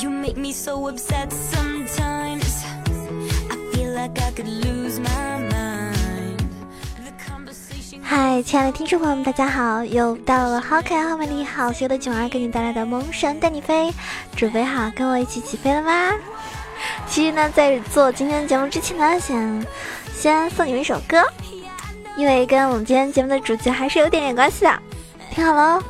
you make me so upset sometimes. I feel like i could lose my mind. 嗨亲爱的听众朋友们大家好又到了好可爱好美丽好羞的囧儿给你带来的萌神带你飞准备好跟我一起起飞了吗？其实呢在做今天的节目之前呢想先送你们一首歌因为跟我们今天节目的主题还是有点点关系的听好喽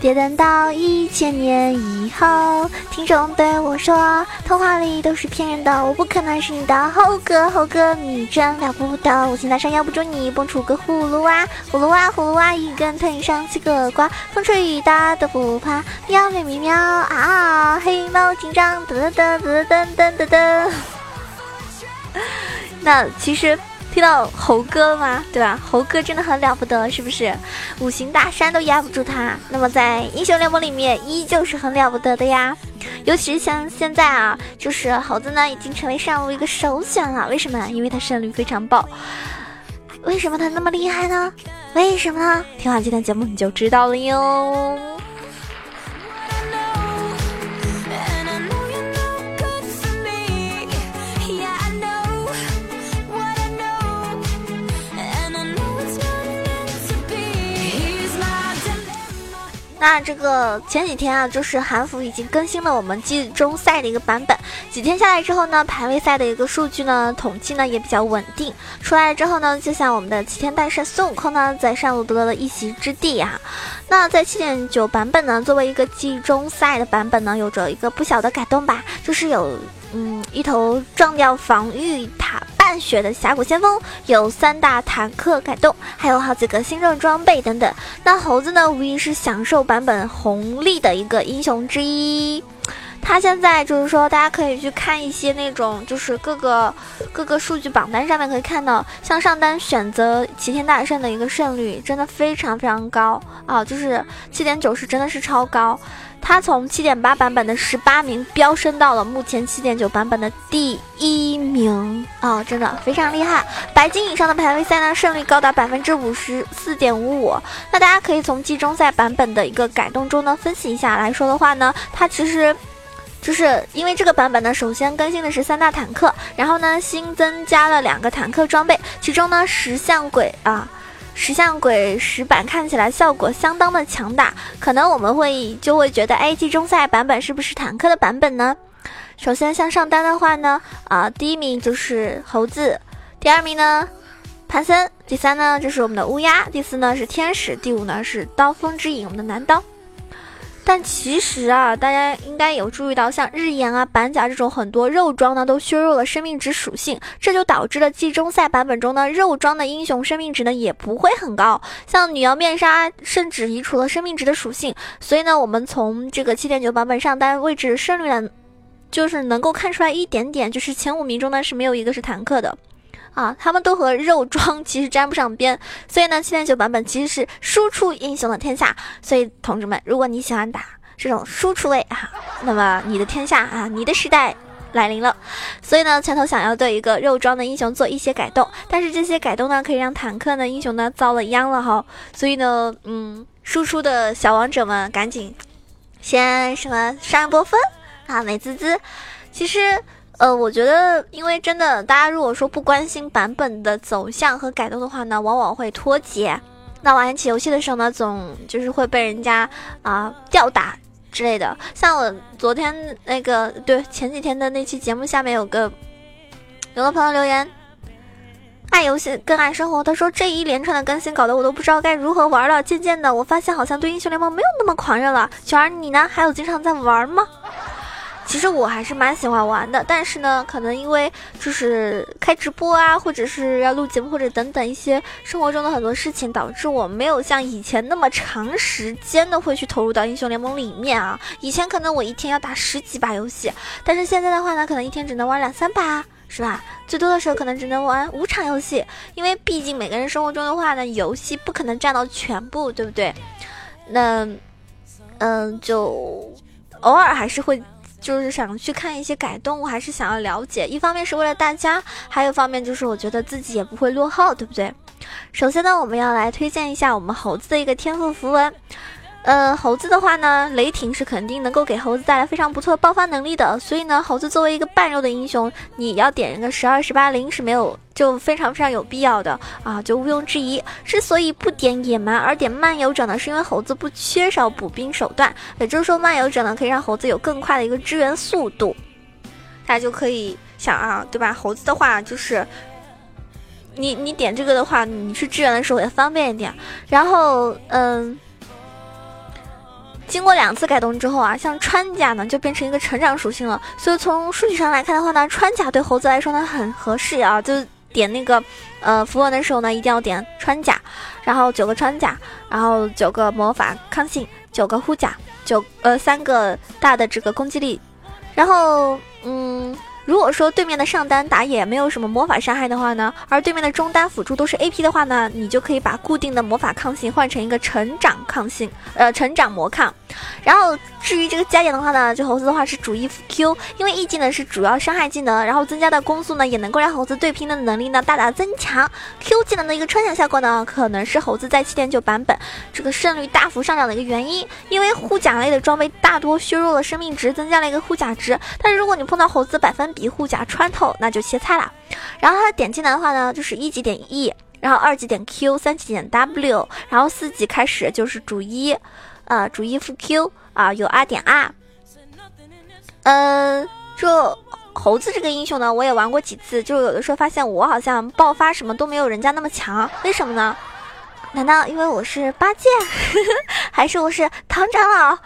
别等到一千年以后，听众对我说：“童话里都是骗人的，我不可能是你的猴哥。猴哥，你真了不得！我现在上压不住你，蹦出个葫芦娃，葫芦娃，葫芦娃，一根藤上七个瓜，风吹雨打都不怕。喵喵喵喵啊！黑猫警长噔，噔噔噔噔噔噔噔。那其实。听到猴哥了吗？对吧？猴哥真的很了不得，是不是？五行大山都压不住他。那么在英雄联盟里面，依旧是很了不得的呀。尤其是像现在啊，就是猴子呢，已经成为上路一个首选了。为什么？因为他胜率非常爆。为什么他那么厉害呢？为什么？听完今天节目你就知道了哟。那这个前几天啊，就是韩服已经更新了我们季中赛的一个版本。几天下来之后呢，排位赛的一个数据呢，统计呢也比较稳定。出来之后呢，就像我们的齐天大圣孙悟空呢，在上路得到了一席之地啊。那在七点九版本呢，作为一个季中赛的版本呢，有着一个不小的改动吧，就是有嗯一头撞掉防御塔。淡血的峡谷先锋有三大坦克改动，还有好几个新任装备等等。那猴子呢，无疑是享受版本红利的一个英雄之一。他现在就是说，大家可以去看一些那种，就是各个各个数据榜单上面可以看到，像上单选择齐天大圣的一个胜率真的非常非常高啊，就是七点九是真的是超高。他从七点八版本的十八名飙升到了目前七点九版本的第一名啊，真的非常厉害！白金以上的排位赛呢，胜率高达百分之五十四点五五。那大家可以从季中赛版本的一个改动中呢，分析一下来说的话呢，它其实就是因为这个版本呢，首先更新的是三大坦克，然后呢新增加了两个坦克装备，其中呢石像鬼啊。石像鬼石板看起来效果相当的强大，可能我们会就会觉得 A G 中赛版本是不是坦克的版本呢？首先像上单的话呢，啊，第一名就是猴子，第二名呢，潘森，第三呢就是我们的乌鸦，第四呢是天使，第五呢是刀锋之影，我们的男刀。但其实啊，大家应该有注意到，像日炎啊、板甲这种很多肉装呢，都削弱了生命值属性，这就导致了季中赛版本中呢，肉装的英雄生命值呢也不会很高。像女妖面纱甚至移除了生命值的属性，所以呢，我们从这个七点九版本上单位置胜率呢，就是能够看出来一点点，就是前五名中呢是没有一个是坦克的。啊，他们都和肉装 其实沾不上边，所以呢，七点九版本其实是输出英雄的天下。所以同志们，如果你喜欢打这种输出位啊，那么你的天下啊，你的时代来临了。所以呢，拳头想要对一个肉装的英雄做一些改动，但是这些改动呢，可以让坦克的英雄呢遭了殃了哈。所以呢，嗯，输出的小王者们赶紧先什么上一波分啊，美滋滋。其实。呃，我觉得，因为真的，大家如果说不关心版本的走向和改动的话呢，往往会脱节。那玩起游戏的时候呢，总就是会被人家啊吊打之类的。像我昨天那个，对前几天的那期节目下面有个有个朋友留言，爱游戏更爱生活。他说这一连串的更新搞得我都不知道该如何玩了。渐渐的，我发现好像对英雄联盟没有那么狂热了。雪儿，你呢？还有经常在玩吗？其实我还是蛮喜欢玩的，但是呢，可能因为就是开直播啊，或者是要录节目，或者等等一些生活中的很多事情，导致我没有像以前那么长时间的会去投入到英雄联盟里面啊。以前可能我一天要打十几把游戏，但是现在的话呢，可能一天只能玩两三把，是吧？最多的时候可能只能玩五场游戏，因为毕竟每个人生活中的话呢，游戏不可能占到全部，对不对？那，嗯，就偶尔还是会。就是想去看一些改动，我还是想要了解。一方面是为了大家，还有方面就是我觉得自己也不会落后，对不对？首先呢，我们要来推荐一下我们猴子的一个天赋符文。呃，猴子的话呢，雷霆是肯定能够给猴子带来非常不错的爆发能力的，所以呢，猴子作为一个半肉的英雄，你要点一个十二十八零是没有，就非常非常有必要的啊，就毋庸置疑。之所以不点野蛮而点漫游者呢，是因为猴子不缺少补兵手段，也就是说漫游者呢可以让猴子有更快的一个支援速度，大家就可以想啊，对吧？猴子的话就是。你你点这个的话，你去支援的时候也方便一点。然后，嗯，经过两次改动之后啊，像穿甲呢就变成一个成长属性了。所以从数据上来看的话呢，穿甲对猴子来说呢很合适啊。就点那个呃符文的时候呢，一定要点穿甲，然后九个穿甲，然后九个魔法抗性，九个护甲，九呃三个大的这个攻击力，然后嗯。如果说对面的上单打野没有什么魔法伤害的话呢，而对面的中单辅助都是 A P 的话呢，你就可以把固定的魔法抗性换成一个成长抗性，呃，成长魔抗。然后至于这个加点的话呢，就猴子的话是主 E 副 Q，因为 E 技能是主要伤害技能，然后增加的攻速呢也能够让猴子对拼的能力呢大大增强。Q 技能的一个穿墙效果呢，可能是猴子在七点九版本这个胜率大幅上涨的一个原因，因为护甲类的装备大多削弱了生命值，增加了一个护甲值。但是如果你碰到猴子百分比一护甲穿透，那就切菜了。然后它点技能的话呢，就是一级点 E，然后二级点 Q，三级点 W，然后四级开始就是主一。呃，主一副 Q 啊，有 R 点 R。嗯，就猴子这个英雄呢，我也玩过几次，就有的时候发现我好像爆发什么都没有人家那么强，为什么呢？难道因为我是八戒，还是我是唐长老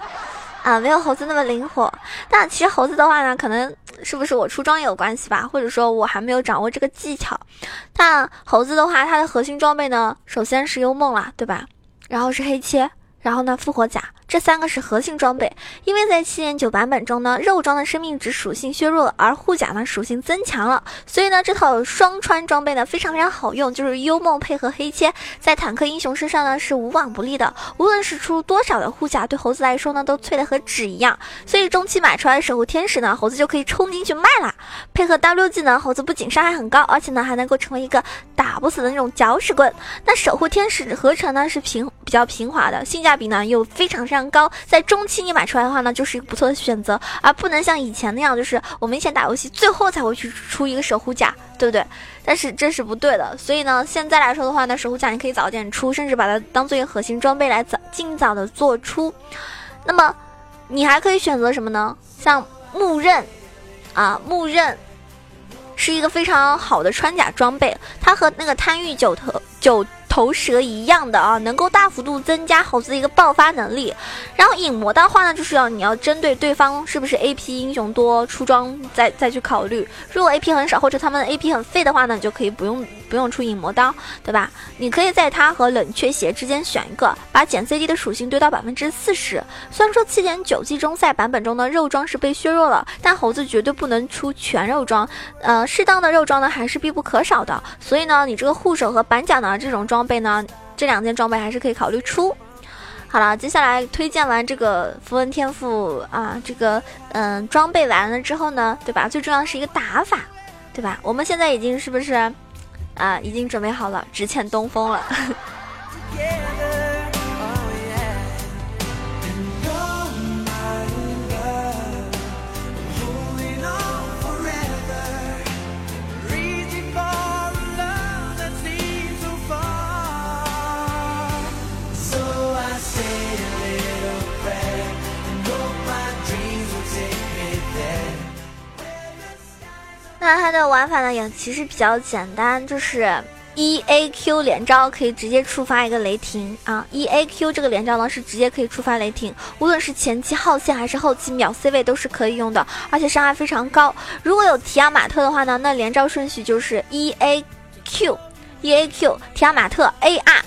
啊？没有猴子那么灵活。但其实猴子的话呢，可能是不是我出装也有关系吧，或者说我还没有掌握这个技巧。但猴子的话，它的核心装备呢，首先是幽梦啦，对吧？然后是黑切。然后呢，复活甲这三个是核心装备，因为在七点九版本中呢，肉装的生命值属性削弱了，而护甲呢属性增强了，所以呢，这套双穿装备呢非常非常好用，就是幽梦配合黑切，在坦克英雄身上呢是无往不利的，无论是出多少的护甲，对猴子来说呢都脆的和纸一样，所以中期买出来的守护天使呢，猴子就可以冲进去卖啦。配合 W 技能，猴子不仅伤害很高，而且呢还能够成为一个打不死的那种搅屎棍。那守护天使合成呢是平比较平滑的，性价。比呢又非常非常高，在中期你买出来的话呢，就是一个不错的选择，而不能像以前那样，就是我们以前打游戏最后才会去出一个守护甲，对不对？但是这是不对的，所以呢，现在来说的话呢，守护甲你可以早点出，甚至把它当做一个核心装备来早尽早的做出。那么你还可以选择什么呢？像木刃啊，木刃是一个非常好的穿甲装备，它和那个贪欲九头九。头蛇一样的啊，能够大幅度增加猴子的一个爆发能力。然后影魔的话呢，就是要你要针对对方是不是 A P 英雄多出装再再去考虑。如果 A P 很少或者他们的 A P 很废的话呢，你就可以不用不用出影魔刀，对吧？你可以在它和冷却鞋之间选一个，把减 C D 的属性堆到百分之四十。虽然说七点九季中赛版本中的肉装是被削弱了，但猴子绝对不能出全肉装，呃，适当的肉装呢还是必不可少的。所以呢，你这个护手和板甲呢这种装。装备呢？这两件装备还是可以考虑出。好了，接下来推荐完这个符文天赋啊，这个嗯装备完了之后呢，对吧？最重要的是一个打法，对吧？我们现在已经是不是啊？已经准备好了，只欠东风了。玩法呢也其实比较简单，就是一 A Q 连招可以直接触发一个雷霆啊一 A Q 这个连招呢是直接可以触发雷霆，无论是前期耗线还是后期秒 C 位都是可以用的，而且伤害非常高。如果有提亚马特的话呢，那连招顺序就是一 A Q 一 A Q 提亚马特 A R。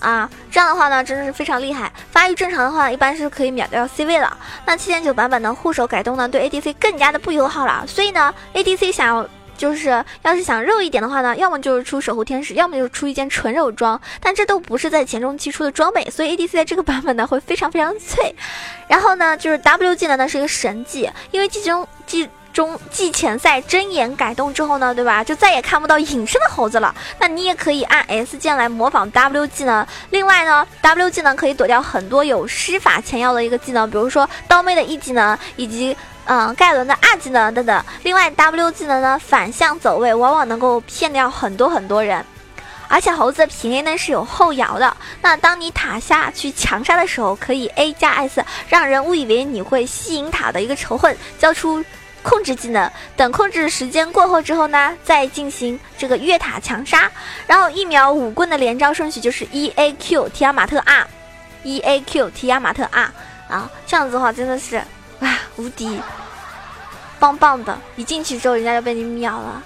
啊，这样的话呢，真的是非常厉害。发育正常的话，一般是可以秒掉 C 位了。那七点九版本的护手改动呢，对 ADC 更加的不友好了。所以呢，ADC 想要就是要是想肉一点的话呢，要么就是出守护天使，要么就是出一件纯肉装。但这都不是在前中期出的装备，所以 ADC 在这个版本呢会非常非常脆。然后呢，就是 W 技能呢是一个神技，因为技中技。中季前赛睁眼改动之后呢，对吧？就再也看不到隐身的猴子了。那你也可以按 S 键来模仿 W 技能。另外呢，W 技能可以躲掉很多有施法前摇的一个技能，比如说刀妹的 E 技能以及嗯盖伦的 R 技能等等。另外 W 技能呢反向走位，往往能够骗掉很多很多人。而且猴子的平 A 呢是有后摇的，那当你塔下去强杀的时候，可以 A 加 S，让人误以为你会吸引塔的一个仇恨，交出控制技能。等控制时间过后之后呢，再进行这个越塔强杀。然后一秒五棍的连招顺序就是 E A Q 提亚马特 R，E A Q 提亚马特 R 啊，这样子的话真的是哇无敌，棒棒的！一进去之后，人家就被你秒了。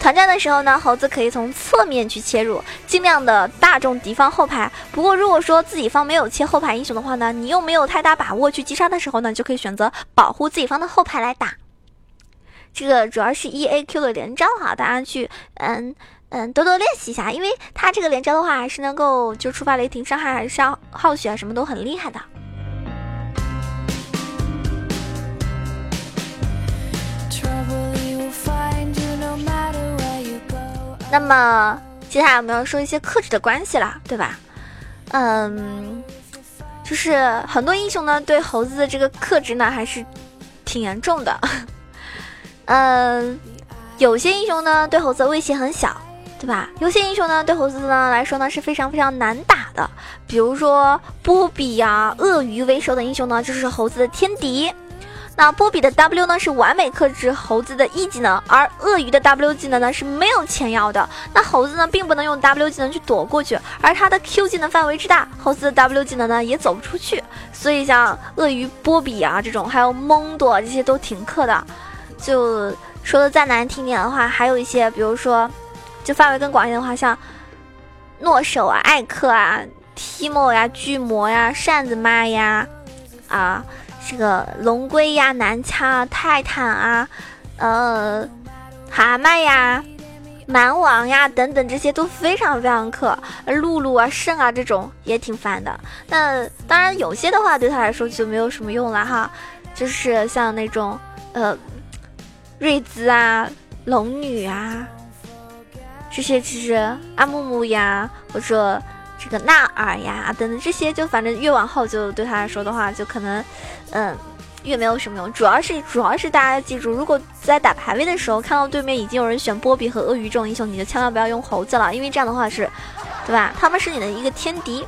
团战的时候呢，猴子可以从侧面去切入，尽量的大中敌方后排。不过如果说自己方没有切后排英雄的话呢，你又没有太大把握去击杀的时候呢，就可以选择保护自己方的后排来打。这个主要是 E A Q 的连招哈，大家去嗯嗯多多练习一下，因为他这个连招的话还是能够就触发雷霆伤害，还是耗血啊，什么都很厉害的。那么接下来我们要说一些克制的关系了，对吧？嗯，就是很多英雄呢对猴子的这个克制呢还是挺严重的。嗯，有些英雄呢对猴子威胁很小，对吧？有些英雄呢对猴子呢来说呢是非常非常难打的，比如说波比呀、鳄鱼为首的英雄呢就是猴子的天敌。那波比的 W 呢是完美克制猴子的 E 技能，而鳄鱼的 W 技能呢是没有前摇的。那猴子呢并不能用 W 技能去躲过去，而它的 Q 技能范围之大，猴子的 W 技能呢也走不出去。所以像鳄鱼、波比啊这种，还有蒙多这些都挺克的。就说的再难听点的话，还有一些，比如说，就范围更广一点的话，像诺手啊、艾克啊、提莫呀、巨魔呀、扇子妈呀，啊。这个龙龟呀、男枪啊、泰坦啊、呃、蛤蟆呀、蛮王呀等等，这些都非常非常克。露露啊、圣啊这种也挺烦的。那当然有些的话对他来说就没有什么用了哈，就是像那种呃瑞兹啊、龙女啊这些，其实阿木木呀或者。这个纳尔呀，等等这些，就反正越往后，就对他来说的话，就可能，嗯，越没有什么用。主要是，主要是大家要记住，如果在打排位的时候看到对面已经有人选波比和鳄鱼这种英雄，你就千万不要用猴子了，因为这样的话是，对吧？他们是你的一个天敌。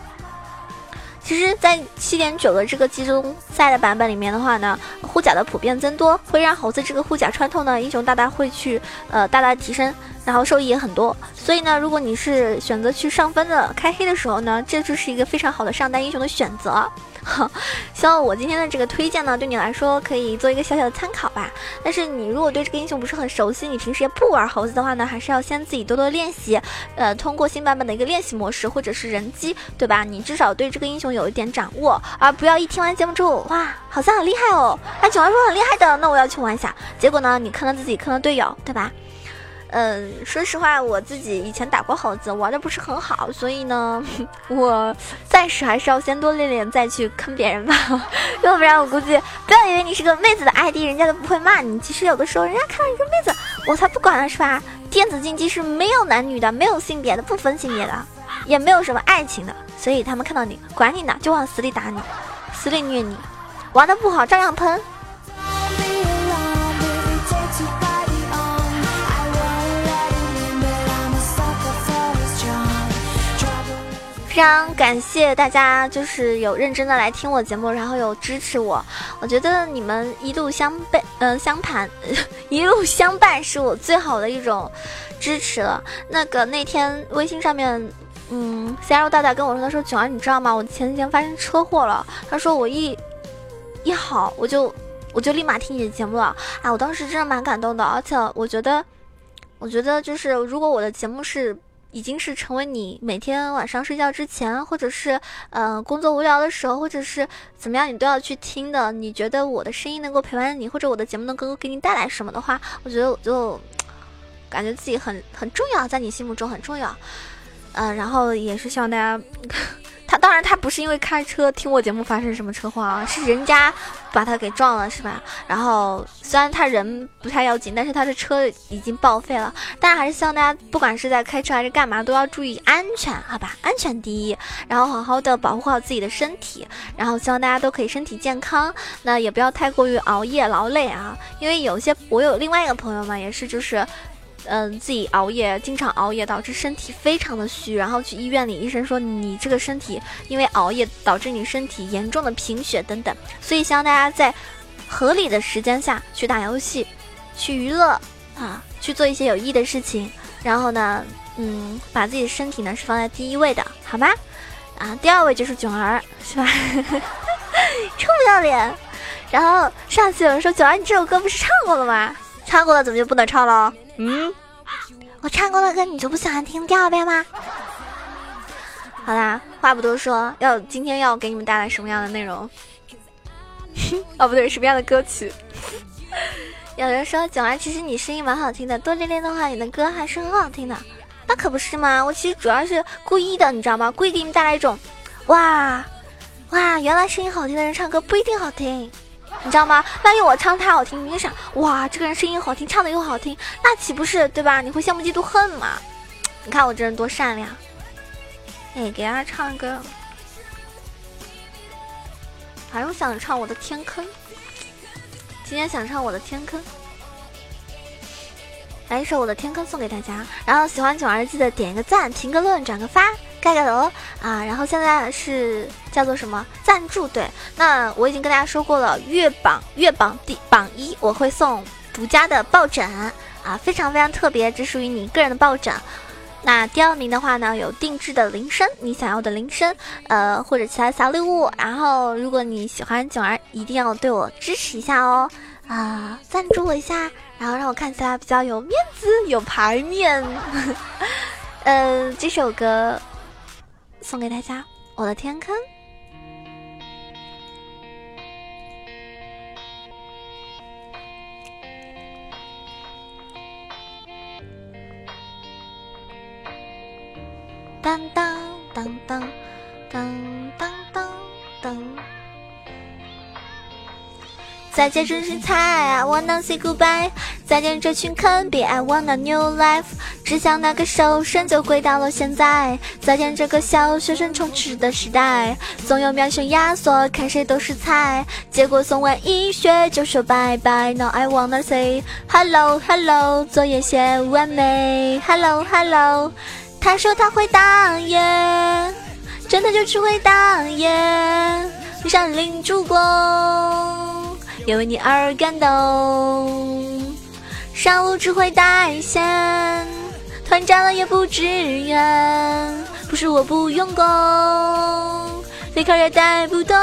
其实，在七点九的这个季中赛的版本里面的话呢，护甲的普遍增多，会让猴子这个护甲穿透呢，英雄大大会去呃大大提升，然后收益也很多。所以呢，如果你是选择去上分的开黑的时候呢，这就是一个非常好的上单英雄的选择。好 希望我今天的这个推荐呢，对你来说可以做一个小小的参考吧。但是你如果对这个英雄不是很熟悉，你平时也不玩猴子的话呢，还是要先自己多多练习。呃，通过新版本的一个练习模式或者是人机，对吧？你至少对这个英雄有一点掌握，而不要一听完节目之后，哇，好像很厉害哦，哎，九儿说很厉害的，那我要去玩一下。结果呢，你坑了自己，坑了队友，对吧？嗯，说实话，我自己以前打过猴子，玩的不是很好，所以呢，我暂时还是要先多练练，再去坑别人吧。要不然我估计，不要以为你是个妹子的 ID，人家都不会骂你。其实有的时候，人家看到一个妹子，我才不管了，是吧？电子竞技是没有男女的，没有性别的，不分性别的，也没有什么爱情的，所以他们看到你，管你呢，就往死里打你，死里虐你，玩的不好照样喷。非常感谢大家，就是有认真的来听我节目，然后有支持我。我觉得你们一路相伴，嗯，相伴，一路相伴是我最好的一种支持了。那个那天微信上面，嗯，C L 大大跟我说，他说九儿，你知道吗？我前几天发生车祸了。他说我一一好，我就我就立马听你的节目了。啊，我当时真的蛮感动的，而且我觉得，我觉得就是如果我的节目是。已经是成为你每天晚上睡觉之前，或者是嗯工作无聊的时候，或者是怎么样，你都要去听的。你觉得我的声音能够陪伴你，或者我的节目能够给你带来什么的话，我觉得我就感觉自己很很重要，在你心目中很重要。嗯，然后也是希望大家他当然他不是因为开车听我节目发生什么车祸啊，是人家把他给撞了，是吧？然后虽然他人不太要紧，但是他的车已经报废了。但是还是希望大家不管是在开车还是干嘛，都要注意安全，好吧？安全第一，然后好好的保护好自己的身体，然后希望大家都可以身体健康。那也不要太过于熬夜劳累啊，因为有些我有另外一个朋友嘛，也是就是。嗯，自己熬夜，经常熬夜导致身体非常的虚，然后去医院里，医生说你这个身体因为熬夜导致你身体严重的贫血等等，所以希望大家在合理的时间下去打游戏，去娱乐啊，去做一些有益的事情，然后呢，嗯，把自己的身体呢是放在第一位的，好吗？啊，第二位就是囧儿，是吧？臭不要脸！然后上次有人说囧儿，你这首歌不是唱过了吗？唱过了怎么就不能唱了？嗯，我唱过的歌你就不喜欢听第二遍吗？好啦，话不多说，要今天要给你们带来什么样的内容？哦，不对，什么样的歌曲？有人说九儿，其实你声音蛮好听的，多练练的话，你的歌还是很好听的。那可不是吗？我其实主要是故意的，你知道吗？故意给你们带来一种，哇哇，原来声音好听的人唱歌不一定好听。你知道吗？万一我唱太好听，你想哇，这个人声音好听，唱的又好听，那岂不是对吧？你会羡慕嫉妒恨吗？你看我这人多善良。哎，给大家唱一个，还是想唱我的天坑。今天想唱我的天坑，来一首我的天坑送给大家。然后喜欢九儿记得点一个赞，评个论，转个发。盖盖楼啊，然后现在是叫做什么赞助？对，那我已经跟大家说过了，月榜月榜第榜一我会送独家的抱枕啊，非常非常特别，只属于你个人的抱枕。那第二名的话呢，有定制的铃声，你想要的铃声，呃，或者其他小礼物。然后如果你喜欢囧儿，一定要对我支持一下哦，啊，赞助我一下，然后让我看起来比较有面子、有牌面。嗯，这首歌。送给大家，我的天坑。当当当当当再见真心菜，I wanna say goodbye。再见这群坑逼，I want a new life。只想那个手伸就回到了现在。再见这个小学生充斥的时代，总有秒选压缩，看谁都是菜。结果送完一学就说拜拜。Now I wanna say hello hello，作业写完美。Hello hello，他说他会打野，真的就只会打野，闪灵助攻。也为你而感动，上路只会带线，团战了也不支援，不是我不用功，faker 也带不动，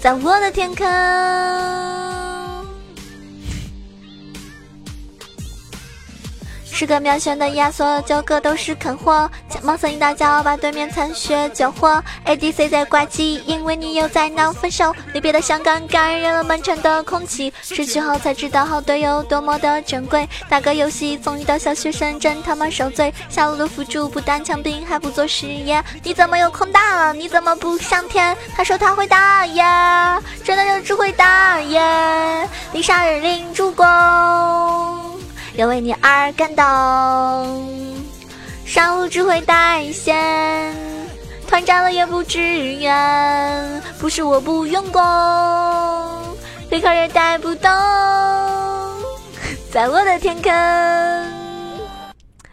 在我的天空。十个秒选的亚索，九个都是坑货。盲僧一大脚把对面残血救活。ADC 在挂机，因为你又在闹分手。离别的伤感感染了满城的空气。失去后才知道好队友多么的珍贵。打个游戏总遇到小学生，真他妈受罪。下路的辅助不单枪兵，还不做实验。你怎么有空大了？你怎么不上天？他说他会打野，真的就只会打野。你杀人领助攻。也为你而感动，上路只会带线，团战了也不支援，不是我不用功，贝壳也带不动，在我的天坑。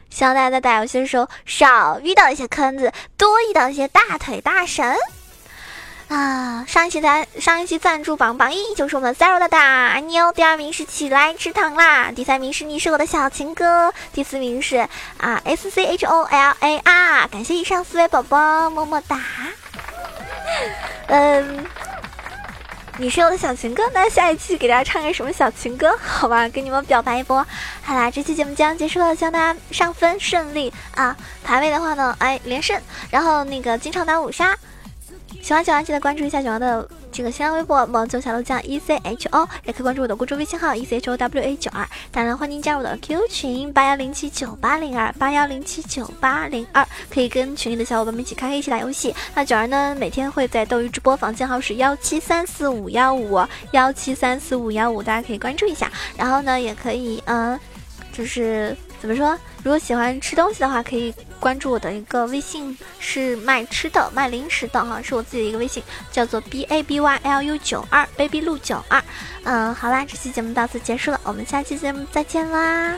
希望大家在打游戏的时候少遇到一些坑子，多遇到一些大腿大神。啊，上一期赞上一期赞助榜榜一就是我们 Zero 大大妞，第二名是起来吃糖啦，第三名是你是我的小情歌，第四名是啊 S C H O L A R，感谢以上四位宝宝，么么哒。嗯，你是我的小情歌，那下一期给大家唱个什么小情歌？好吧，给你们表白一波。好啦，这期节目将结束了，希望大家上分顺利啊。排位的话呢，哎连胜，然后那个经常打五杀。喜欢九儿记得关注一下九儿的这个新浪微博萌九小鹿酱 E C H O，也可以关注我的公众微信号 E C H O W A 九二。当然，欢迎加入我的 QQ 群八幺零七九八零二八幺零七九八零二，可以跟群里的小伙伴们一起开黑，一起打游戏。那九儿呢，每天会在斗鱼直播，房间号是幺七三四五幺五幺七三四五幺五，大家可以关注一下。然后呢，也可以嗯，就是怎么说？如果喜欢吃东西的话，可以关注我的一个微信，是卖吃的、卖零食的哈，是我自己的一个微信，叫做 b a b y l u 九二 baby 路九二。嗯，好啦，这期节目到此结束了，我们下期节目再见啦。